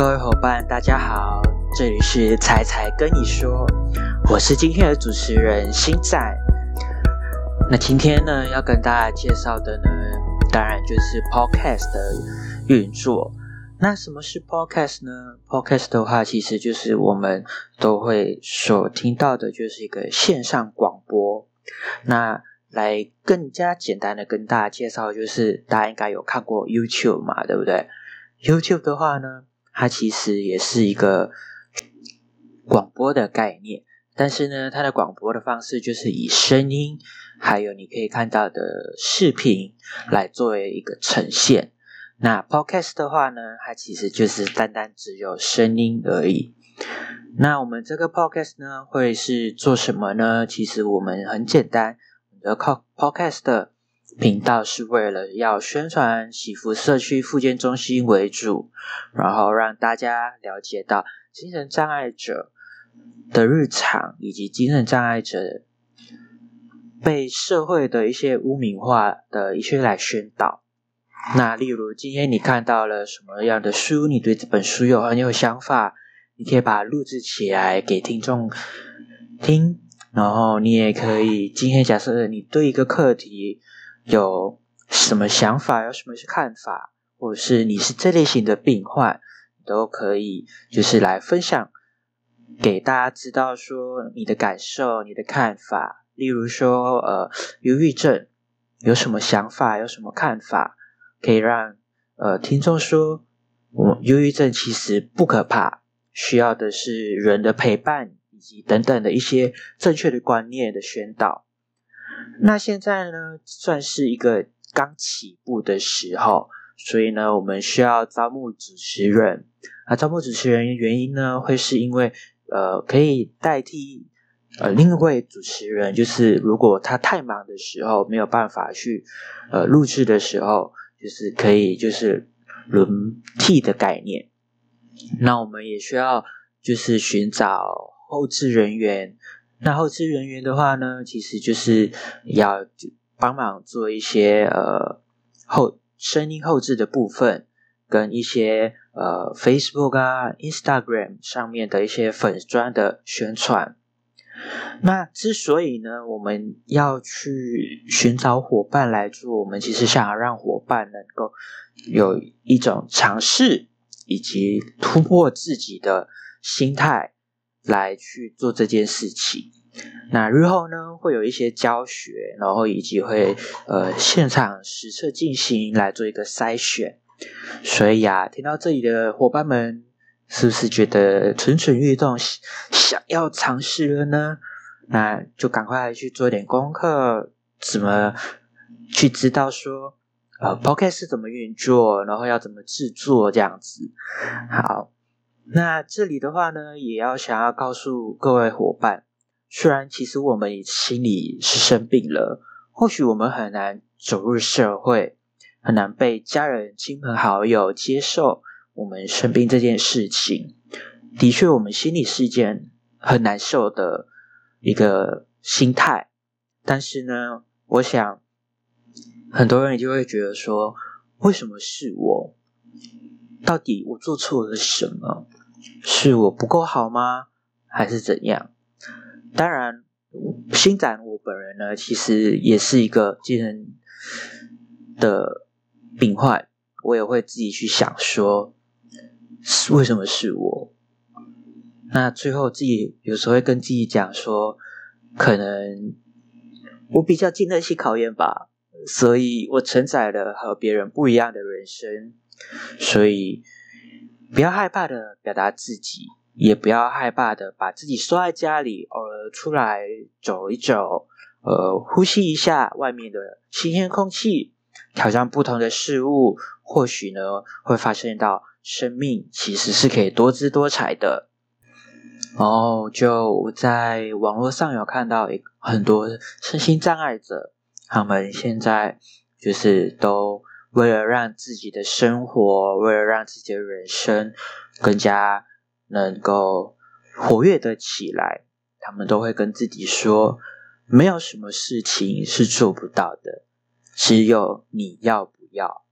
各位伙伴，大家好，这里是彩彩跟你说，我是今天的主持人星仔。那今天呢，要跟大家介绍的呢，当然就是 Podcast 的运作。那什么是 Podcast 呢？Podcast 的话，其实就是我们都会所听到的，就是一个线上广播。那来更加简单的跟大家介绍，就是大家应该有看过 YouTube 嘛，对不对？YouTube 的话呢，它其实也是一个广播的概念，但是呢，它的广播的方式就是以声音，还有你可以看到的视频来作为一个呈现。那 Podcast 的话呢，它其实就是单单只有声音而已。那我们这个 Podcast 呢，会是做什么呢？其实我们很简单，我们的靠 Podcast 的频道是为了要宣传喜福社区复健中心为主，然后让大家了解到精神障碍者的日常，以及精神障碍者被社会的一些污名化的一些来宣导。那例如今天你看到了什么样的书，你对这本书有很有想法，你可以把它录制起来给听众听。然后你也可以，今天假设你对一个课题有什么想法，有什么看法，或者是你是这类型的病患，都可以就是来分享给大家知道说你的感受、你的看法。例如说，呃，忧郁症有什么想法，有什么看法，可以让呃听众说，我忧郁症其实不可怕，需要的是人的陪伴。以及等等的一些正确的观念的宣导。那现在呢，算是一个刚起步的时候，所以呢，我们需要招募主持人。啊，招募主持人原因呢，会是因为呃，可以代替呃另一位主持人，就是如果他太忙的时候没有办法去呃录制的时候，就是可以就是轮替的概念。那我们也需要就是寻找。后置人员，那后置人员的话呢，其实就是要帮忙做一些呃后声音后置的部分，跟一些呃 Facebook 啊、Instagram 上面的一些粉砖的宣传。那之所以呢，我们要去寻找伙伴来做，我们其实想要让伙伴能够有一种尝试以及突破自己的心态。来去做这件事情，那日后呢会有一些教学，然后以及会呃现场实测进行来做一个筛选。所以啊，听到这里的伙伴们，是不是觉得蠢蠢欲动，想要尝试了呢？那就赶快去做点功课，怎么去知道说呃 Podcast 怎么运作，然后要怎么制作这样子。好。那这里的话呢，也要想要告诉各位伙伴，虽然其实我们心里是生病了，或许我们很难走入社会，很难被家人、亲朋好友接受我们生病这件事情。的确，我们心里是一件很难受的一个心态。但是呢，我想很多人就会觉得说，为什么是我？到底我做错了什么？是我不够好吗？还是怎样？当然，新展我本人呢，其实也是一个精神的病患，我也会自己去想说，为什么是我？那最后自己有时候会跟自己讲说，可能我比较经得起考验吧，所以我承载了和别人不一样的人生，所以。不要害怕的表达自己，也不要害怕的把自己缩在家里，偶尔出来走一走，呃，呼吸一下外面的新鲜空气，挑战不同的事物，或许呢会发现到生命其实是可以多姿多彩的。哦，就在网络上有看到很多身心障碍者，他们现在就是都。为了让自己的生活，为了让自己的人生更加能够活跃的起来，他们都会跟自己说：没有什么事情是做不到的，只有你要不要。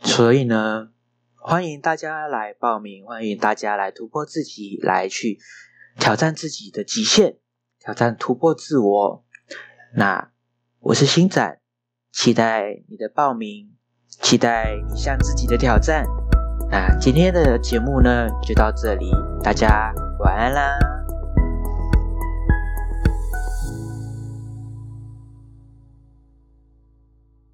所以呢，欢迎大家来报名，欢迎大家来突破自己，来去挑战自己的极限，挑战突破自我。那我是星展，期待你的报名，期待你向自己的挑战。那今天的节目呢，就到这里，大家晚安啦。